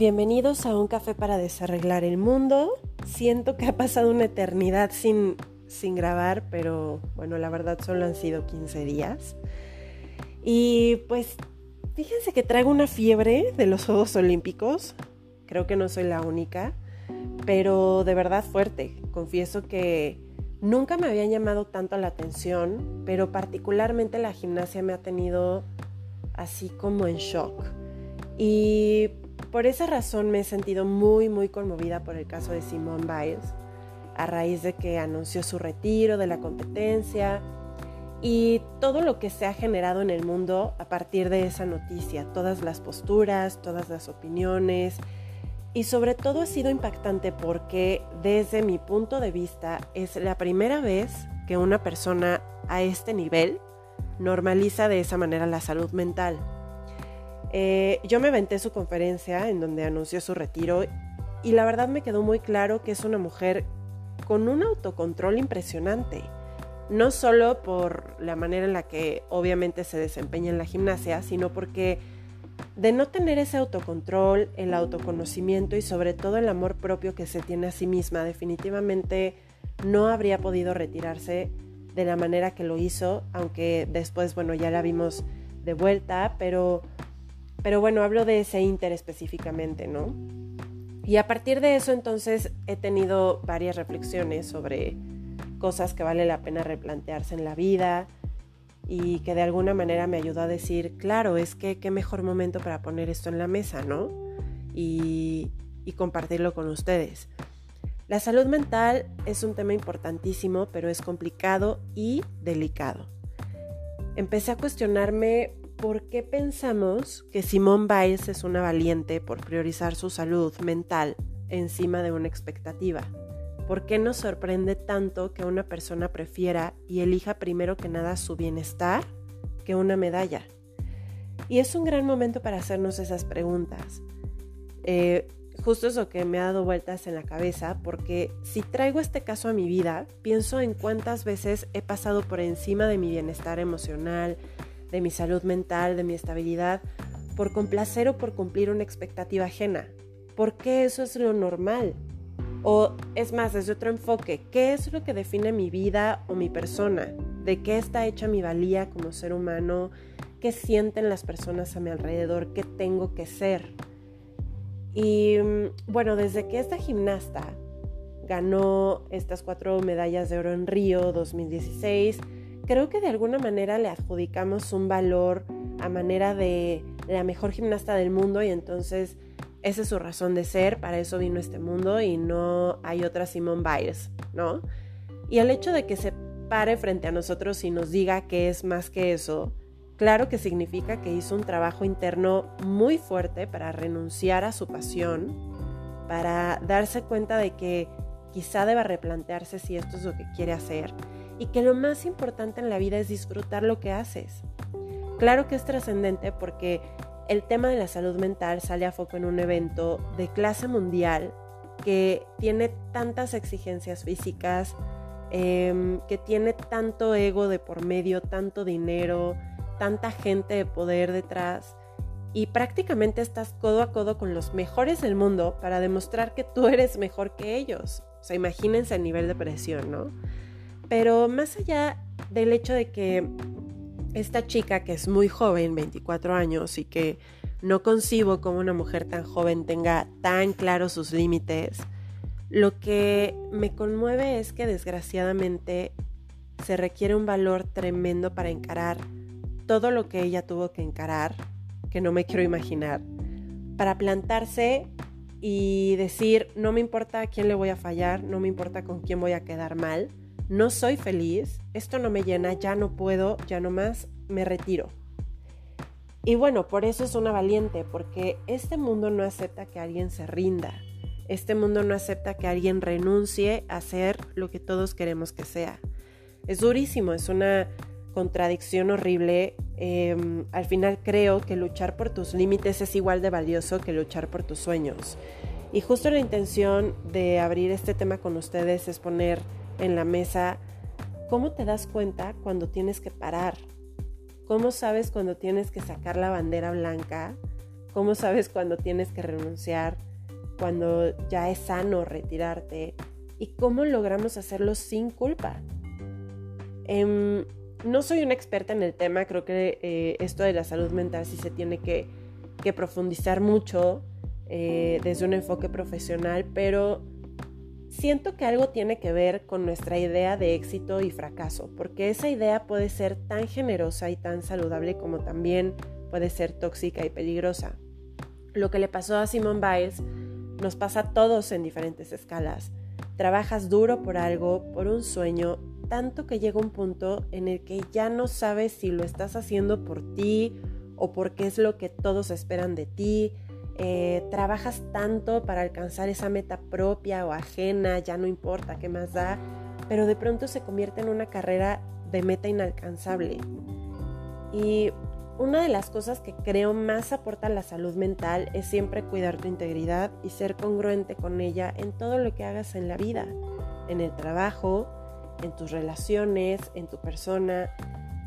Bienvenidos a un café para desarreglar el mundo. Siento que ha pasado una eternidad sin, sin grabar, pero bueno, la verdad solo han sido 15 días. Y pues fíjense que traigo una fiebre de los Juegos Olímpicos. Creo que no soy la única, pero de verdad fuerte. Confieso que nunca me habían llamado tanto la atención, pero particularmente la gimnasia me ha tenido así como en shock. Y por esa razón me he sentido muy, muy conmovida por el caso de Simone Biles, a raíz de que anunció su retiro de la competencia y todo lo que se ha generado en el mundo a partir de esa noticia, todas las posturas, todas las opiniones y sobre todo ha sido impactante porque desde mi punto de vista es la primera vez que una persona a este nivel normaliza de esa manera la salud mental. Eh, yo me aventé su conferencia en donde anunció su retiro y la verdad me quedó muy claro que es una mujer con un autocontrol impresionante. No solo por la manera en la que obviamente se desempeña en la gimnasia, sino porque de no tener ese autocontrol, el autoconocimiento y sobre todo el amor propio que se tiene a sí misma, definitivamente no habría podido retirarse de la manera que lo hizo, aunque después, bueno, ya la vimos de vuelta, pero pero bueno, hablo de ese Inter específicamente, ¿no? Y a partir de eso entonces he tenido varias reflexiones sobre cosas que vale la pena replantearse en la vida y que de alguna manera me ayudó a decir, claro, es que qué mejor momento para poner esto en la mesa, ¿no? Y, y compartirlo con ustedes. La salud mental es un tema importantísimo, pero es complicado y delicado. Empecé a cuestionarme ¿por qué pensamos que Simone Biles es una valiente por priorizar su salud mental encima de una expectativa? ¿Por qué nos sorprende tanto que una persona prefiera y elija primero que nada su bienestar que una medalla? Y es un gran momento para hacernos esas preguntas. Eh, justo eso que me ha dado vueltas en la cabeza, porque si traigo este caso a mi vida, pienso en cuántas veces he pasado por encima de mi bienestar emocional, de mi salud mental, de mi estabilidad, por complacer o por cumplir una expectativa ajena. ¿Por qué eso es lo normal? O es más, desde otro enfoque, ¿qué es lo que define mi vida o mi persona? ¿De qué está hecha mi valía como ser humano? ¿Qué sienten las personas a mi alrededor? ¿Qué tengo que ser? Y mm, bueno, desde que esta gimnasta ganó estas cuatro medallas de oro en Río 2016, creo que de alguna manera le adjudicamos un valor a manera de la mejor gimnasta del mundo y entonces esa es su razón de ser, para eso vino este mundo y no hay otra Simone Biles, ¿no? Y el hecho de que se pare frente a nosotros y nos diga que es más que eso, claro que significa que hizo un trabajo interno muy fuerte para renunciar a su pasión, para darse cuenta de que quizá deba replantearse si esto es lo que quiere hacer y que lo más importante en la vida es disfrutar lo que haces. Claro que es trascendente porque el tema de la salud mental sale a foco en un evento de clase mundial que tiene tantas exigencias físicas, em, que tiene tanto ego de por medio, tanto dinero, tanta gente de poder detrás y prácticamente estás codo a codo con los mejores del mundo para demostrar que tú eres mejor que ellos. O sea, imagínense el nivel de presión, ¿no? Pero más allá del hecho de que esta chica que es muy joven, 24 años, y que no concibo como una mujer tan joven tenga tan claros sus límites, lo que me conmueve es que desgraciadamente se requiere un valor tremendo para encarar todo lo que ella tuvo que encarar, que no me quiero imaginar, para plantarse y decir, no me importa a quién le voy a fallar, no me importa con quién voy a quedar mal, no soy feliz, esto no me llena, ya no puedo, ya no más, me retiro. Y bueno, por eso es una valiente, porque este mundo no acepta que alguien se rinda. Este mundo no acepta que alguien renuncie a ser lo que todos queremos que sea. Es durísimo, es una contradicción horrible. Em, al final creo que luchar por tus límites es igual de valioso que luchar por tus sueños. Y justo la intención de abrir este tema con ustedes es poner en la mesa, ¿cómo te das cuenta cuando tienes que parar? ¿Cómo sabes cuando tienes que sacar la bandera blanca ¿Cómo sabes cuando tienes que renunciar? Cuando ya es sano retirarte. ¿Y cómo logramos hacerlo sin culpa? Em, no soy una experta en el tema, creo que eh, esto de la salud mental sí se tiene que, profundizar mucho eh, desde un enfoque profesional, pero siento que algo tiene que ver con nuestra idea de éxito y fracaso, porque esa idea puede ser tan generosa y tan saludable como también puede ser tóxica y peligrosa. Lo que le pasó a Simone Biles nos pasa a todos en diferentes escalas. Trabajas duro por algo, por un sueño, tanto que llega un punto en el que ya no sabes si lo estás haciendo por ti o porque es lo que todos esperan de ti. Eh, trabajas tanto para alcanzar esa meta propia o ajena, ya no importa qué más da, pero de pronto se convierte en una carrera de meta inalcanzable. Y una de las cosas que creo más aporta a la salud mental es siempre cuidar tu integridad y ser congruente con ella en todo lo que hagas en la vida, en el trabajo, en tus relaciones, en tu persona.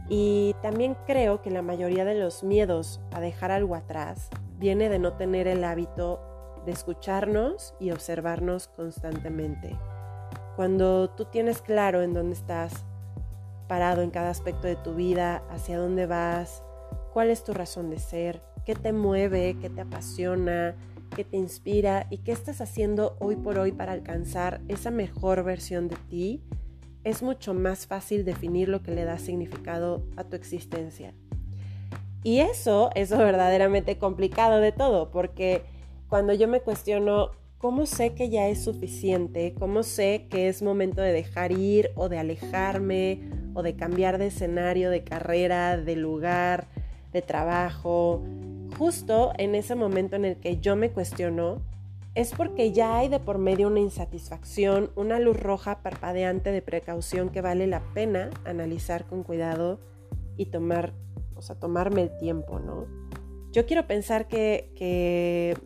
Y también creo que la mayoría de los miedos a dejar algo atrás viene de no tener el hábito de escucharnos y observarnos constantemente. Cuando tú tienes claro en dónde estás parado en cada aspecto de tu vida, hacia dónde vas, cuál es tu razón de ser, qué te mueve, qué te apasiona, qué te inspira y qué estás haciendo hoy por hoy para alcanzar esa mejor versión de ti, es mucho más fácil definir lo que le da significado a tu existencia. Y eso es verdaderamente complicado de todo, porque cuando yo me cuestiono cómo sé que ya es suficiente, cómo sé que es momento de dejar ir o de alejarme o de cambiar de escenario, de carrera, de lugar, de trabajo, justo en ese momento en el que yo me cuestiono, es porque ya hay de por medio una insatisfacción, una luz roja parpadeante de precaución que vale la pena analizar con cuidado y tomar, o sea, tomarme el tiempo, ¿no? Yo quiero pensar que, que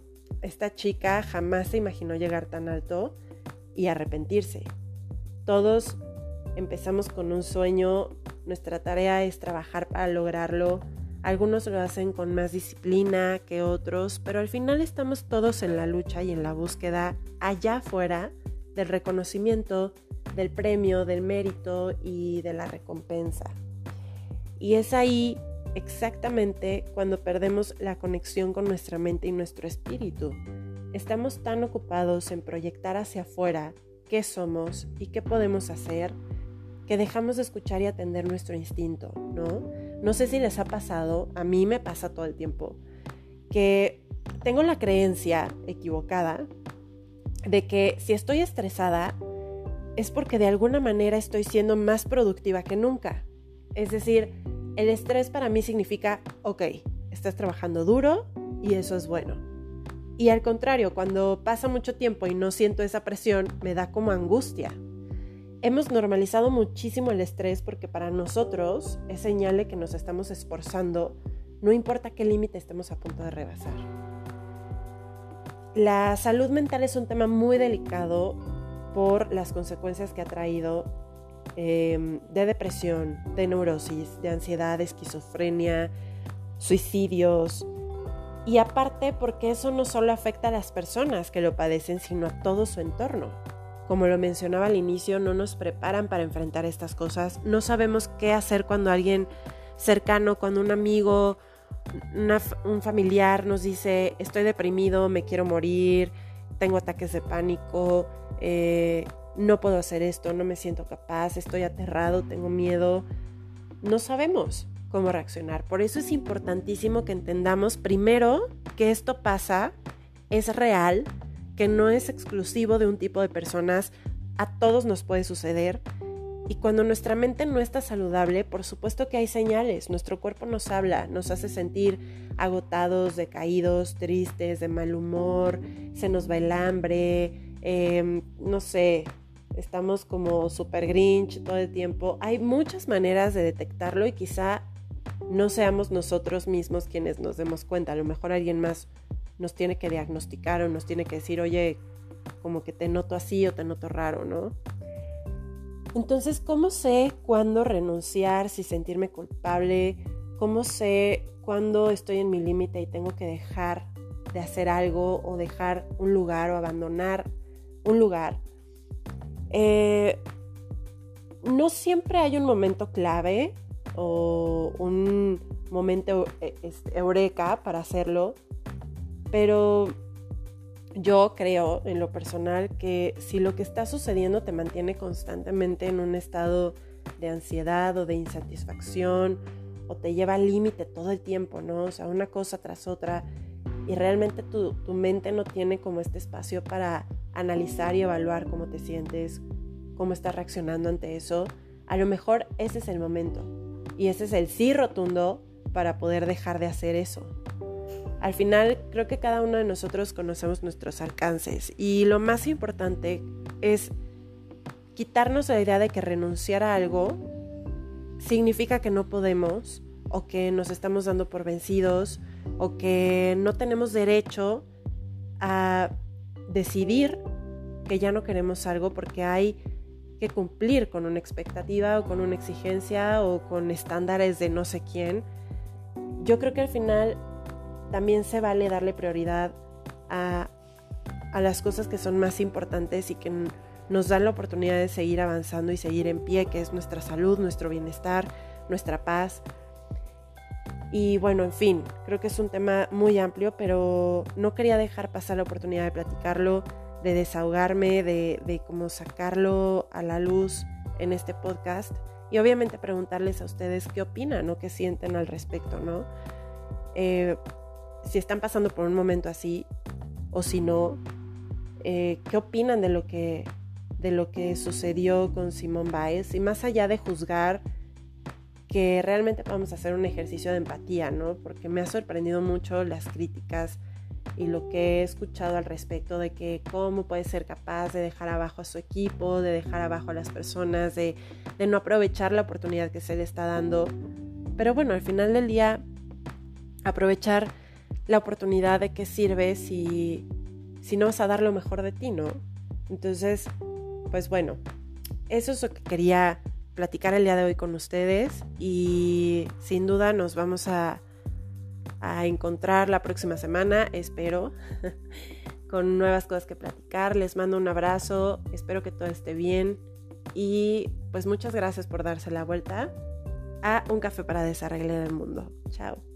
esta chica jamás se imaginó llegar tan alto y arrepentirse. Todos empezamos con un sueño, nuestra tarea es trabajar para lograrlo, algunos lo hacen con más disciplina que otros, pero al final estamos todos en la lucha y en la búsqueda allá afuera del reconocimiento, del premio, del mérito y de la recompensa. Y es ahí exactamente cuando perdemos la conexión con nuestra mente y nuestro espíritu. Estamos tan ocupados en proyectar hacia afuera qué somos y qué podemos hacer que dejamos de escuchar y atender nuestro instinto, ¿no? No sé si les ha pasado, a mí me pasa todo el tiempo, que tengo la creencia equivocada de que si estoy estresada es porque de alguna manera estoy siendo más productiva que nunca. Es decir, el estrés para mí significa, ok, estás trabajando duro y eso es bueno. Y al contrario, cuando pasa mucho tiempo y no siento esa presión, me da como angustia, Hemos normalizado muchísimo el estrés porque para nosotros es señal de que nos estamos esforzando, no importa qué límite estemos a punto de rebasar. La salud mental es un tema muy delicado por las consecuencias que ha traído em, de depresión, de neurosis, de ansiedad, esquizofrenia, suicidios. Y aparte porque eso no solo afecta a las personas que lo padecen, sino a todo su entorno. Como lo mencionaba al inicio, no nos preparan para enfrentar estas cosas. No sabemos qué hacer cuando alguien cercano, cuando un amigo, un familiar nos dice, estoy deprimido, me quiero morir, tengo ataques de pánico, eh, no puedo hacer esto, no me siento capaz, estoy aterrado, tengo miedo. No sabemos cómo reaccionar. Por eso es importantísimo que entendamos primero que esto pasa, es real, que no es exclusivo de un tipo de personas, a todos nos puede suceder. Y cuando nuestra mente no está saludable, por supuesto que hay señales. Nuestro cuerpo nos habla, nos hace sentir agotados, decaídos, tristes, de mal humor, se nos va el hambre, em, no sé, estamos como super grinch todo el tiempo. Hay muchas maneras de detectarlo y quizá no seamos nosotros mismos quienes nos demos cuenta. A lo mejor alguien más nos tiene que diagnosticar o nos tiene que decir, oye, como que te noto así o te noto raro, ¿no? Entonces, ¿cómo sé cuándo renunciar, si sentirme culpable, ¿Cómo sé cuándo estoy en mi límite y tengo que dejar de hacer algo o dejar un lugar o abandonar un lugar? Eh, no siempre hay un momento clave o un momento eh, este, eureka para hacerlo, pero yo creo en lo personal que si lo que está sucediendo te mantiene constantemente en un estado de ansiedad o de insatisfacción o te lleva al límite todo el tiempo, ¿no? O sea, una cosa tras otra y realmente tu, tu, mente no tiene como este espacio para analizar y evaluar cómo te sientes, cómo estás reaccionando ante eso, a lo mejor ese es el momento y ese es el sí rotundo para poder dejar de hacer eso. Al final creo que cada uno de nosotros conocemos nuestros alcances y lo más importante es quitarnos la idea de que renunciar a algo significa que no podemos o que nos estamos dando por vencidos o que no tenemos derecho a decidir que ya no queremos algo porque hay que cumplir con una expectativa o con una exigencia o con estándares de no sé quién. Yo creo que al final también se vale darle prioridad a, a las cosas que son más importantes y que nos dan la oportunidad de seguir avanzando y seguir en pie, que es nuestra salud, nuestro bienestar, nuestra paz. Y bueno, en fin, creo que es un tema muy amplio, pero no quería dejar pasar la oportunidad de platicarlo, de desahogarme, de, de cómo sacarlo a la luz en este podcast y obviamente preguntarles a ustedes qué opinan o qué sienten al respecto, ¿no? Eh, si están pasando por un momento así o si no, eh, qué opinan de lo que de lo que sucedió con Simón Baez y más allá de juzgar que realmente vamos a hacer un ejercicio de empatía, ¿no? Porque me ha sorprendido mucho las críticas y lo que he escuchado al respecto de que cómo puede ser capaz de dejar abajo a su equipo, de dejar abajo a las personas, de, de no aprovechar la oportunidad que se le está dando. Pero bueno, al final del día, aprovechar la oportunidad de qué sirve si, si no vas a dar lo mejor de ti, ¿no? Entonces, pues bueno, eso es lo que quería platicar el día de hoy con ustedes y sin duda nos vamos a, a encontrar la próxima semana, espero, con nuevas cosas que platicar. Les mando un abrazo, espero que todo esté bien y pues muchas gracias por darse la vuelta a un café para desarreglar el mundo. Chao.